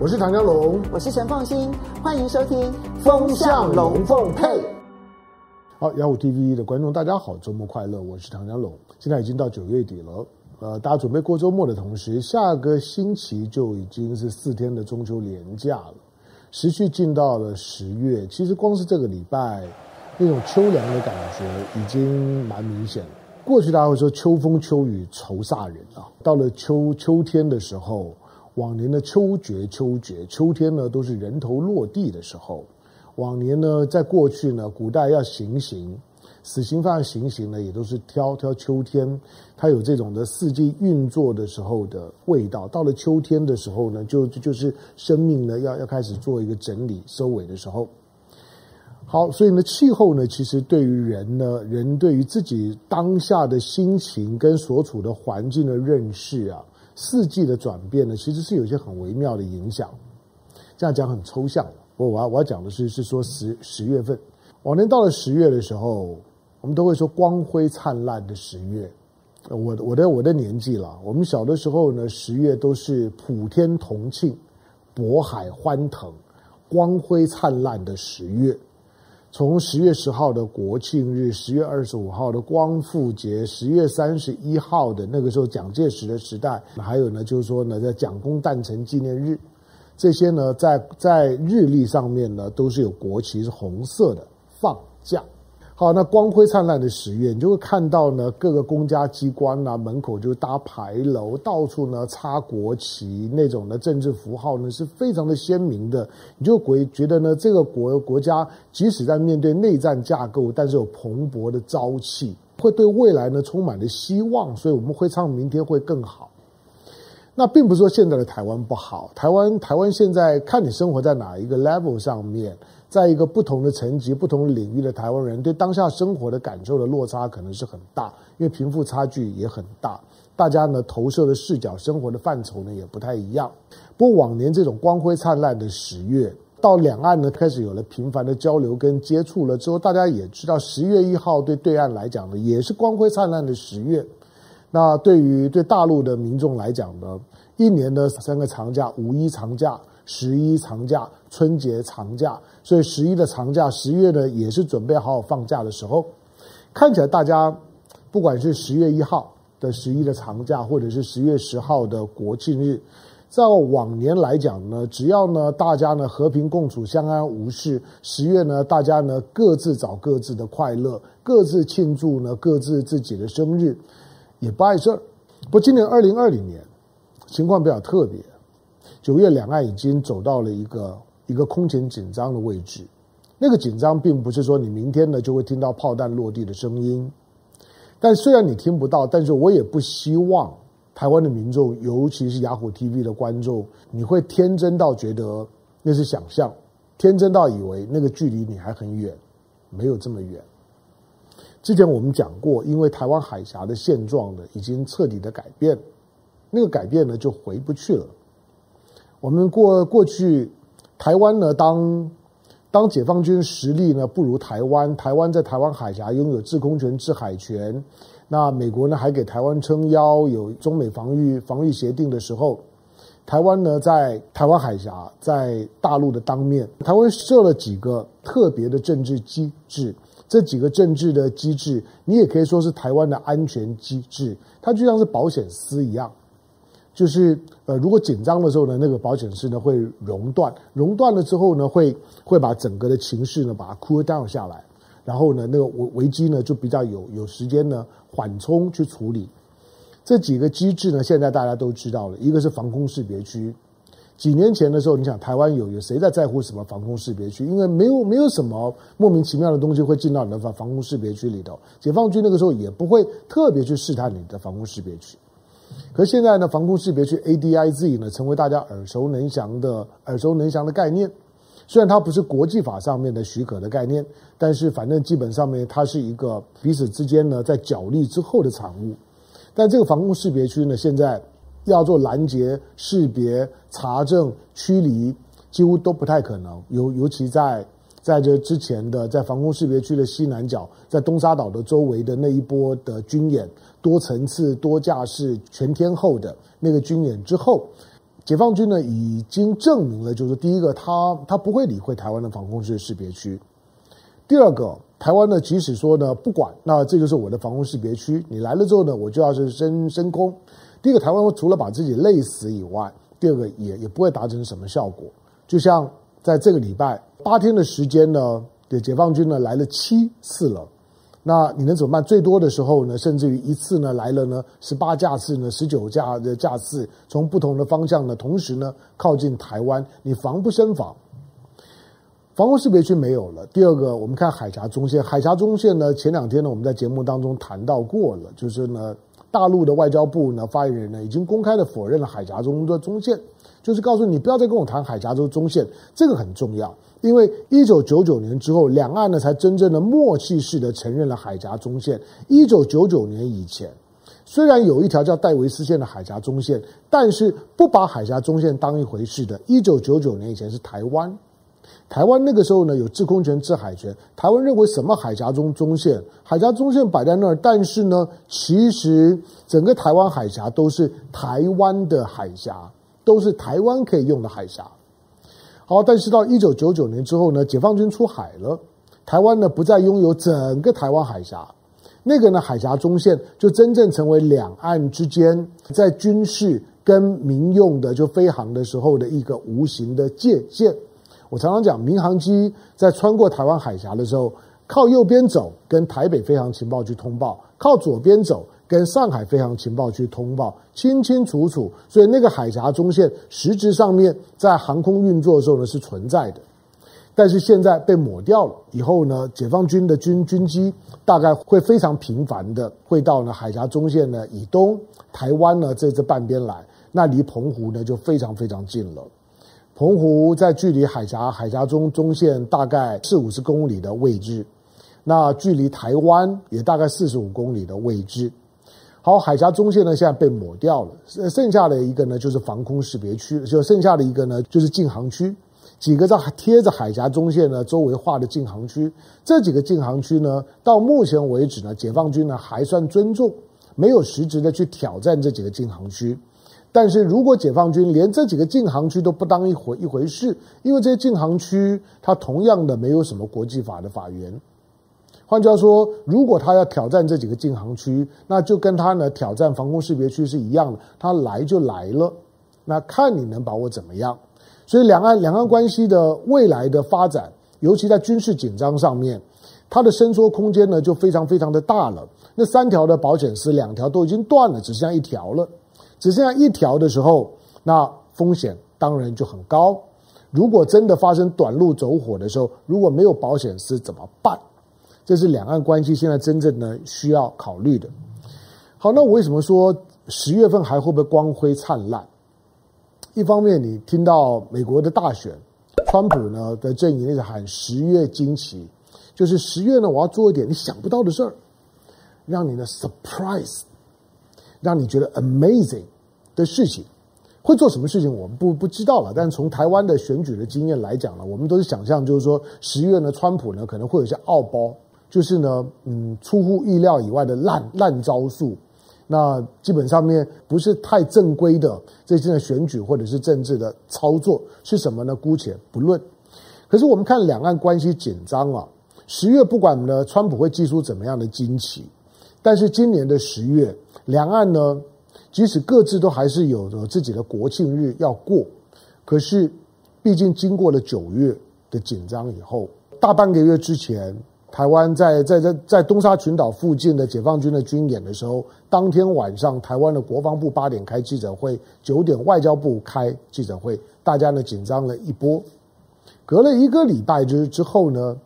我是唐江龙，我是陈凤新，欢迎收听《风向龙凤配》。好，幺五 TV 的观众，大家好，周末快乐！我是唐江龙。现在已经到九月底了，呃，大家准备过周末的同时，下个星期就已经是四天的中秋连假了，时序进到了十月。其实光是这个礼拜，那种秋凉的感觉已经蛮明显了。过去大家会说秋风秋雨愁煞人啊，到了秋秋天的时候。往年的秋绝秋绝，秋天呢都是人头落地的时候。往年呢，在过去呢，古代要行刑，死刑犯行刑呢，也都是挑挑秋天，它有这种的四季运作的时候的味道。到了秋天的时候呢，就就是生命呢要要开始做一个整理收尾的时候。好，所以呢，气候呢，其实对于人呢，人对于自己当下的心情跟所处的环境的认识啊。四季的转变呢，其实是有一些很微妙的影响。这样讲很抽象，我我要我要讲的是是说十十月份，往年到了十月的时候，我们都会说光辉灿烂的十月。我我的我的年纪了，我们小的时候呢，十月都是普天同庆、渤海欢腾、光辉灿烂的十月。从十月十号的国庆日，十月二十五号的光复节，十月三十一号的那个时候蒋介石的时代，还有呢，就是说呢，在蒋公诞辰纪念日，这些呢，在在日历上面呢，都是有国旗是红色的放假。好，那光辉灿烂的十月，你就会看到呢，各个公家机关啊，门口就搭牌楼，到处呢插国旗，那种的政治符号呢是非常的鲜明的。你就会觉得呢，这个国国家即使在面对内战架构，但是有蓬勃的朝气，会对未来呢充满了希望，所以我们会唱明天会更好。那并不是说现在的台湾不好，台湾台湾现在看你生活在哪一个 level 上面。在一个不同的层级、不同领域的台湾人，对当下生活的感受的落差可能是很大，因为贫富差距也很大。大家呢投射的视角、生活的范畴呢也不太一样。不过往年这种光辉灿烂的十月，到两岸呢开始有了频繁的交流跟接触了之后，大家也知道十月一号对对岸来讲呢也是光辉灿烂的十月。那对于对大陆的民众来讲呢，一年的三个长假：五一长假。十一长假、春节长假，所以十一的长假，十月呢也是准备好好放假的时候。看起来大家不管是十月一号的十一的长假，或者是十月十号的国庆日，在往年来讲呢，只要呢大家呢和平共处、相安无事，十月呢大家呢各自找各自的快乐，各自庆祝呢各自自己的生日，也不碍事儿。不今年二零二零年情况比较特别。九月，两岸已经走到了一个一个空前紧张的位置。那个紧张，并不是说你明天呢就会听到炮弹落地的声音。但虽然你听不到，但是我也不希望台湾的民众，尤其是雅虎 TV 的观众，你会天真到觉得那是想象，天真到以为那个距离你还很远，没有这么远。之前我们讲过，因为台湾海峡的现状呢，已经彻底的改变，那个改变呢就回不去了。我们过过去，台湾呢，当当解放军实力呢不如台湾，台湾在台湾海峡拥有制空权、制海权，那美国呢还给台湾撑腰，有中美防御防御协定的时候，台湾呢在台湾海峡在大陆的当面，台湾设了几个特别的政治机制，这几个政治的机制，你也可以说是台湾的安全机制，它就像是保险丝一样。就是呃，如果紧张的时候呢，那个保险丝呢会熔断，熔断了之后呢，会会把整个的情绪呢把它 cool down 下来，然后呢，那个危危机呢就比较有有时间呢缓冲去处理。这几个机制呢，现在大家都知道了，一个是防空识别区。几年前的时候，你想台湾有有谁在在乎什么防空识别区？因为没有没有什么莫名其妙的东西会进到你的防防空识别区里头，解放军那个时候也不会特别去试探你的防空识别区。可现在呢，防空识别区 ADIZ 呢，成为大家耳熟能详的耳熟能详的概念。虽然它不是国际法上面的许可的概念，但是反正基本上面它是一个彼此之间呢在角力之后的产物。但这个防空识别区呢，现在要做拦截、识别、查证、驱离，几乎都不太可能。尤尤其在在这之前的在防空识别区的西南角，在东沙岛的周围的那一波的军演。多层次、多架式、全天候的那个军演之后，解放军呢已经证明了，就是第一个，他他不会理会台湾的防空识别区；第二个，台湾呢即使说呢不管，那这就是我的防空识别区，你来了之后呢，我就要是升升空。第一个，台湾除了把自己累死以外，第二个也也不会达成什么效果。就像在这个礼拜八天的时间呢，对解放军呢来了七次了。那你能怎么办？最多的时候呢，甚至于一次呢来了呢十八架次呢，十九架的架次，从不同的方向呢，同时呢靠近台湾，你防不胜防。防空识别区没有了。第二个，我们看海峡中线，海峡中线呢，前两天呢我们在节目当中谈到过了，就是呢大陆的外交部呢发言人呢已经公开的否认了海峡中的中线，就是告诉你不要再跟我谈海峡中中线，这个很重要。因为一九九九年之后，两岸呢才真正的默契式的承认了海峡中线。一九九九年以前，虽然有一条叫戴维斯线的海峡中线，但是不把海峡中线当一回事的。一九九九年以前是台湾，台湾那个时候呢有制空权、制海权。台湾认为什么海峡中中线，海峡中线摆在那儿，但是呢，其实整个台湾海峡都是台湾的海峡，都是台湾可以用的海峡。好，但是到一九九九年之后呢，解放军出海了，台湾呢不再拥有整个台湾海峡，那个呢海峡中线就真正成为两岸之间在军事跟民用的就飞航的时候的一个无形的界限。我常常讲，民航机在穿过台湾海峡的时候，靠右边走跟台北飞航情报局通报，靠左边走。跟上海飞航情报局通报清清楚楚，所以那个海峡中线实质上面在航空运作的时候呢是存在的，但是现在被抹掉了。以后呢，解放军的军军机大概会非常频繁的会到呢海峡中线呢以东台湾呢这这半边来，那离澎湖呢就非常非常近了。澎湖在距离海峡海峡中中线大概四五十公里的位置，那距离台湾也大概四十五公里的位置。好，海峡中线呢，现在被抹掉了，剩下的一个呢就是防空识别区，就剩下的一个呢就是禁航区，几个在贴着海峡中线呢周围画的禁航区，这几个禁航区呢，到目前为止呢，解放军呢还算尊重，没有实质的去挑战这几个禁航区，但是如果解放军连这几个禁航区都不当一回一回事，因为这些禁航区它同样的没有什么国际法的法源。换句话说，如果他要挑战这几个禁航区，那就跟他呢挑战防空识别区是一样的，他来就来了，那看你能把我怎么样。所以两岸两岸关系的未来的发展，尤其在军事紧张上面，它的伸缩空间呢就非常非常的大了。那三条的保险丝，两条都已经断了，只剩下一条了。只剩下一条的时候，那风险当然就很高。如果真的发生短路走火的时候，如果没有保险丝怎么办？这是两岸关系现在真正呢需要考虑的。好，那我为什么说十月份还会不会光辉灿烂？一方面，你听到美国的大选，川普呢的阵营一直喊十月惊奇，就是十月呢我要做一点你想不到的事儿，让你呢 surprise，让你觉得 amazing 的事情。会做什么事情我们不不知道了，但从台湾的选举的经验来讲呢，我们都是想象，就是说十月呢，川普呢可能会有些奥包。就是呢，嗯，出乎意料以外的烂烂招数，那基本上面不是太正规的这些的选举或者是政治的操作是什么呢？姑且不论。可是我们看两岸关系紧张啊，十月不管呢，川普会祭出怎么样的惊奇，但是今年的十月，两岸呢，即使各自都还是有着自己的国庆日要过，可是毕竟经过了九月的紧张以后，大半个月之前。台湾在在在在东沙群岛附近的解放军的军演的时候，当天晚上台湾的国防部八点开记者会，九点外交部开记者会，大家呢紧张了一波。隔了一个礼拜之之后呢，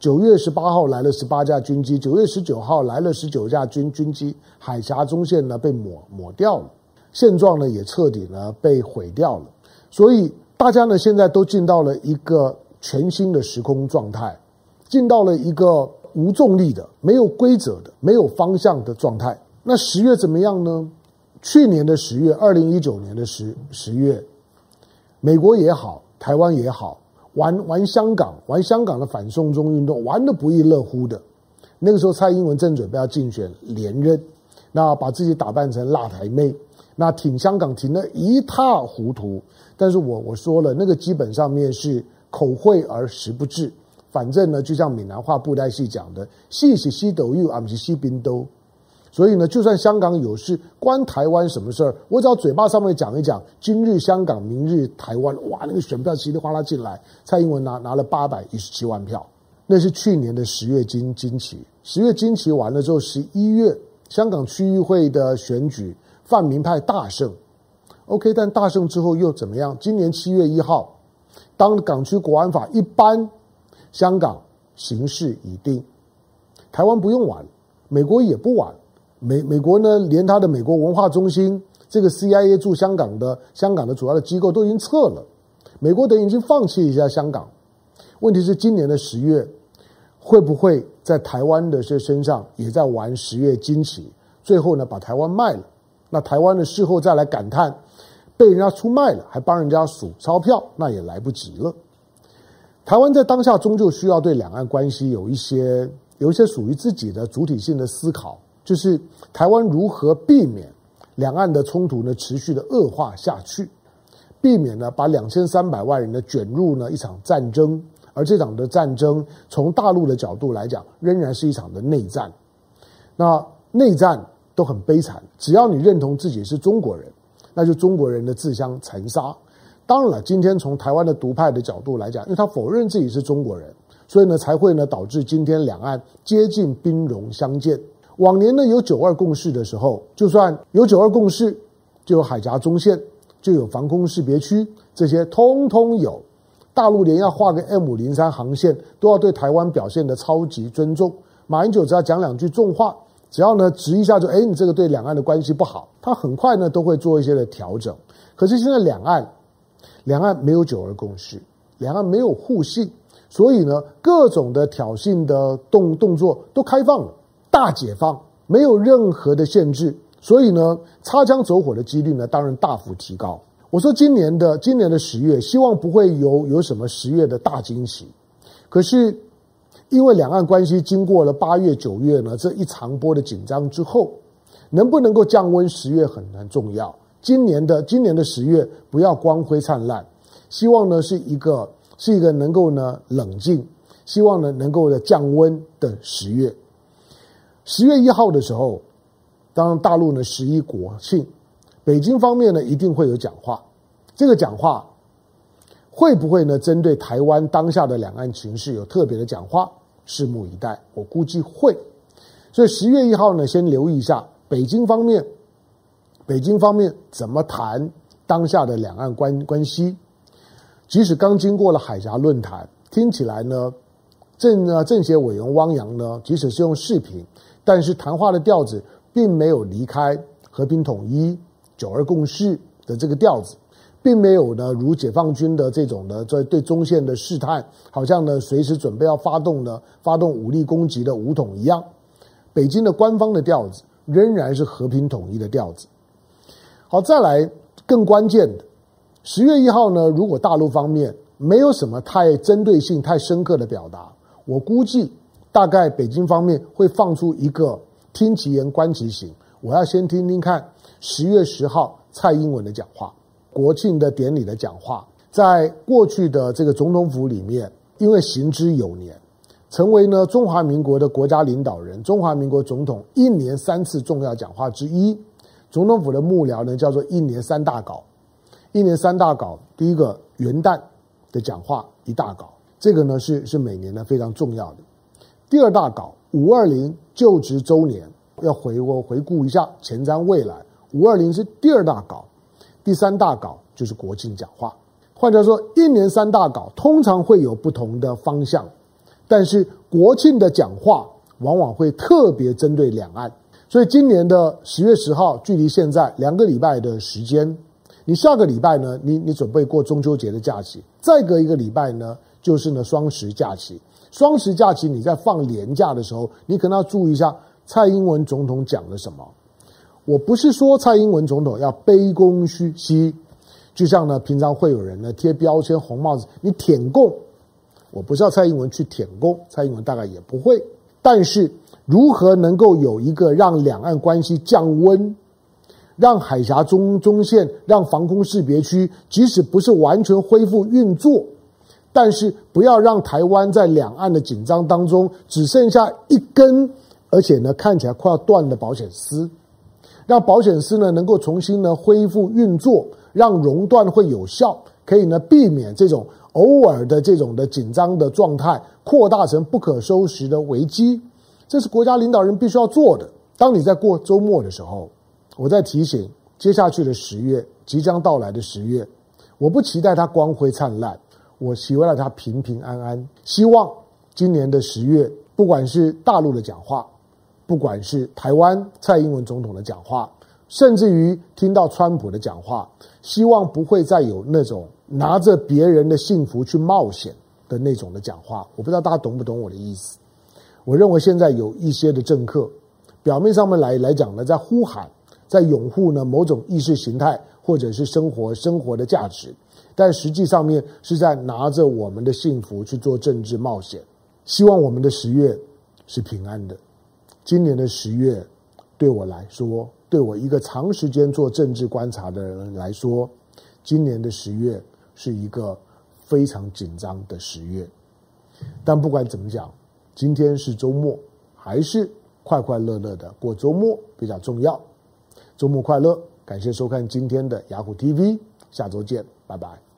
九月十八号来了十八架军机，九月十九号来了十九架军军机，海峡中线呢被抹抹掉了，现状呢也彻底呢被毁掉了。所以大家呢现在都进到了一个全新的时空状态。进到了一个无重力的、没有规则的、没有方向的状态。那十月怎么样呢？去年的十月，二零一九年的十十月，美国也好，台湾也好，玩玩香港，玩香港的反送中运动，玩得不亦乐乎的。那个时候，蔡英文正准备要竞选连任，那把自己打扮成辣台妹，那挺香港挺得一塌糊涂。但是我我说了，那个基本上面是口惠而实不至。反正呢，就像闽南话布袋戏讲的，戏是西斗又啊，不是西宾都。所以呢，就算香港有事，关台湾什么事儿？我只要嘴巴上面讲一讲，今日香港，明日台湾，哇，那个选票稀里哗啦进来，蔡英文拿拿了八百一十七万票，那是去年的十月经经期，十月经期完了之后，十一月香港区域会的选举，泛民派大胜，OK，但大胜之后又怎么样？今年七月一号，当港区国安法一颁，香港形势已定，台湾不用玩，美国也不玩。美美国呢，连他的美国文化中心这个 CIA 驻香港的香港的主要的机构都已经撤了，美国等于已经放弃一下香港。问题是今年的十月，会不会在台湾的这身上也在玩十月惊奇？最后呢，把台湾卖了。那台湾的事后再来感叹，被人家出卖了，还帮人家数钞票，那也来不及了。台湾在当下终究需要对两岸关系有一些有一些属于自己的主体性的思考。就是台湾如何避免两岸的冲突呢持续的恶化下去，避免呢把两千三百万人呢卷入呢一场战争，而这场的战争从大陆的角度来讲，仍然是一场的内战。那内战都很悲惨，只要你认同自己是中国人，那就中国人的自相残杀。当然了，今天从台湾的独派的角度来讲，因为他否认自己是中国人，所以呢才会呢导致今天两岸接近兵戎相见。往年呢，有九二共识的时候，就算有九二共识，就有海峡中线，就有防空识别区，这些通通有。大陆连要画个 M 五零三航线，都要对台湾表现得超级尊重。马英九只要讲两句重话，只要呢直一下就，哎，你这个对两岸的关系不好，他很快呢都会做一些的调整。可是现在两岸，两岸没有九二共识，两岸没有互信，所以呢，各种的挑衅的动动作都开放了。大解放没有任何的限制，所以呢，擦枪走火的几率呢，当然大幅提高。我说今年的今年的十月，希望不会有有什么十月的大惊喜。可是，因为两岸关系经过了八月九月呢这一长波的紧张之后，能不能够降温，十月很难重要。今年的今年的十月不要光辉灿烂，希望呢是一个是一个能够呢冷静，希望呢能够呢降温的十月。十月一号的时候，当大陆呢十一国庆，北京方面呢一定会有讲话。这个讲话会不会呢针对台湾当下的两岸情势有特别的讲话？拭目以待。我估计会。所以十月一号呢，先留意一下北京方面，北京方面怎么谈当下的两岸关关系。即使刚经过了海峡论坛，听起来呢，政呢政协委员汪洋呢，即使是用视频。但是谈话的调子并没有离开和平统一、九二共识的这个调子，并没有呢如解放军的这种的在对中线的试探，好像呢随时准备要发动呢发动武力攻击的武统一样。北京的官方的调子仍然是和平统一的调子。好，再来更关键的，十月一号呢，如果大陆方面没有什么太针对性、太深刻的表达，我估计。大概北京方面会放出一个听其言观其行，我要先听听看十月十号蔡英文的讲话，国庆的典礼的讲话，在过去的这个总统府里面，因为行之有年，成为呢中华民国的国家领导人，中华民国总统一年三次重要讲话之一，总统府的幕僚呢叫做一年三大稿，一年三大稿，第一个元旦的讲话一大稿，这个呢是是每年呢非常重要的。第二大稿，五二零就职周年要回我回顾一下前瞻未来。五二零是第二大稿，第三大稿就是国庆讲话。换句话说，一年三大稿通常会有不同的方向，但是国庆的讲话往往会特别针对两岸。所以今年的十月十号，距离现在两个礼拜的时间，你下个礼拜呢，你你准备过中秋节的假期，再隔一个礼拜呢，就是呢双十假期。双十假期，你在放年假的时候，你可能要注意一下蔡英文总统讲了什么。我不是说蔡英文总统要卑躬屈膝，就像呢平常会有人呢贴标签红帽子，你舔共。我不是要蔡英文去舔共，蔡英文大概也不会。但是如何能够有一个让两岸关系降温，让海峡中中线、让防空识别区，即使不是完全恢复运作，但是不要让台湾在两岸的紧张当中只剩下一根，而且呢看起来快要断的保险丝，让保险丝呢能够重新呢恢复运作，让熔断会有效，可以呢避免这种偶尔的这种的紧张的状态扩大成不可收拾的危机。这是国家领导人必须要做的。当你在过周末的时候，我在提醒接下去的十月，即将到来的十月，我不期待它光辉灿烂，我希望他平平安安。希望今年的十月，不管是大陆的讲话，不管是台湾蔡英文总统的讲话，甚至于听到川普的讲话，希望不会再有那种拿着别人的幸福去冒险的那种的讲话。我不知道大家懂不懂我的意思。我认为现在有一些的政客。表面上面来来讲呢，在呼喊，在拥护呢某种意识形态或者是生活生活的价值，但实际上面是在拿着我们的幸福去做政治冒险。希望我们的十月是平安的。今年的十月对我来说，对我一个长时间做政治观察的人来说，今年的十月是一个非常紧张的十月。但不管怎么讲，今天是周末，还是。快快乐乐的过周末比较重要，周末快乐！感谢收看今天的雅虎 TV，下周见，拜拜。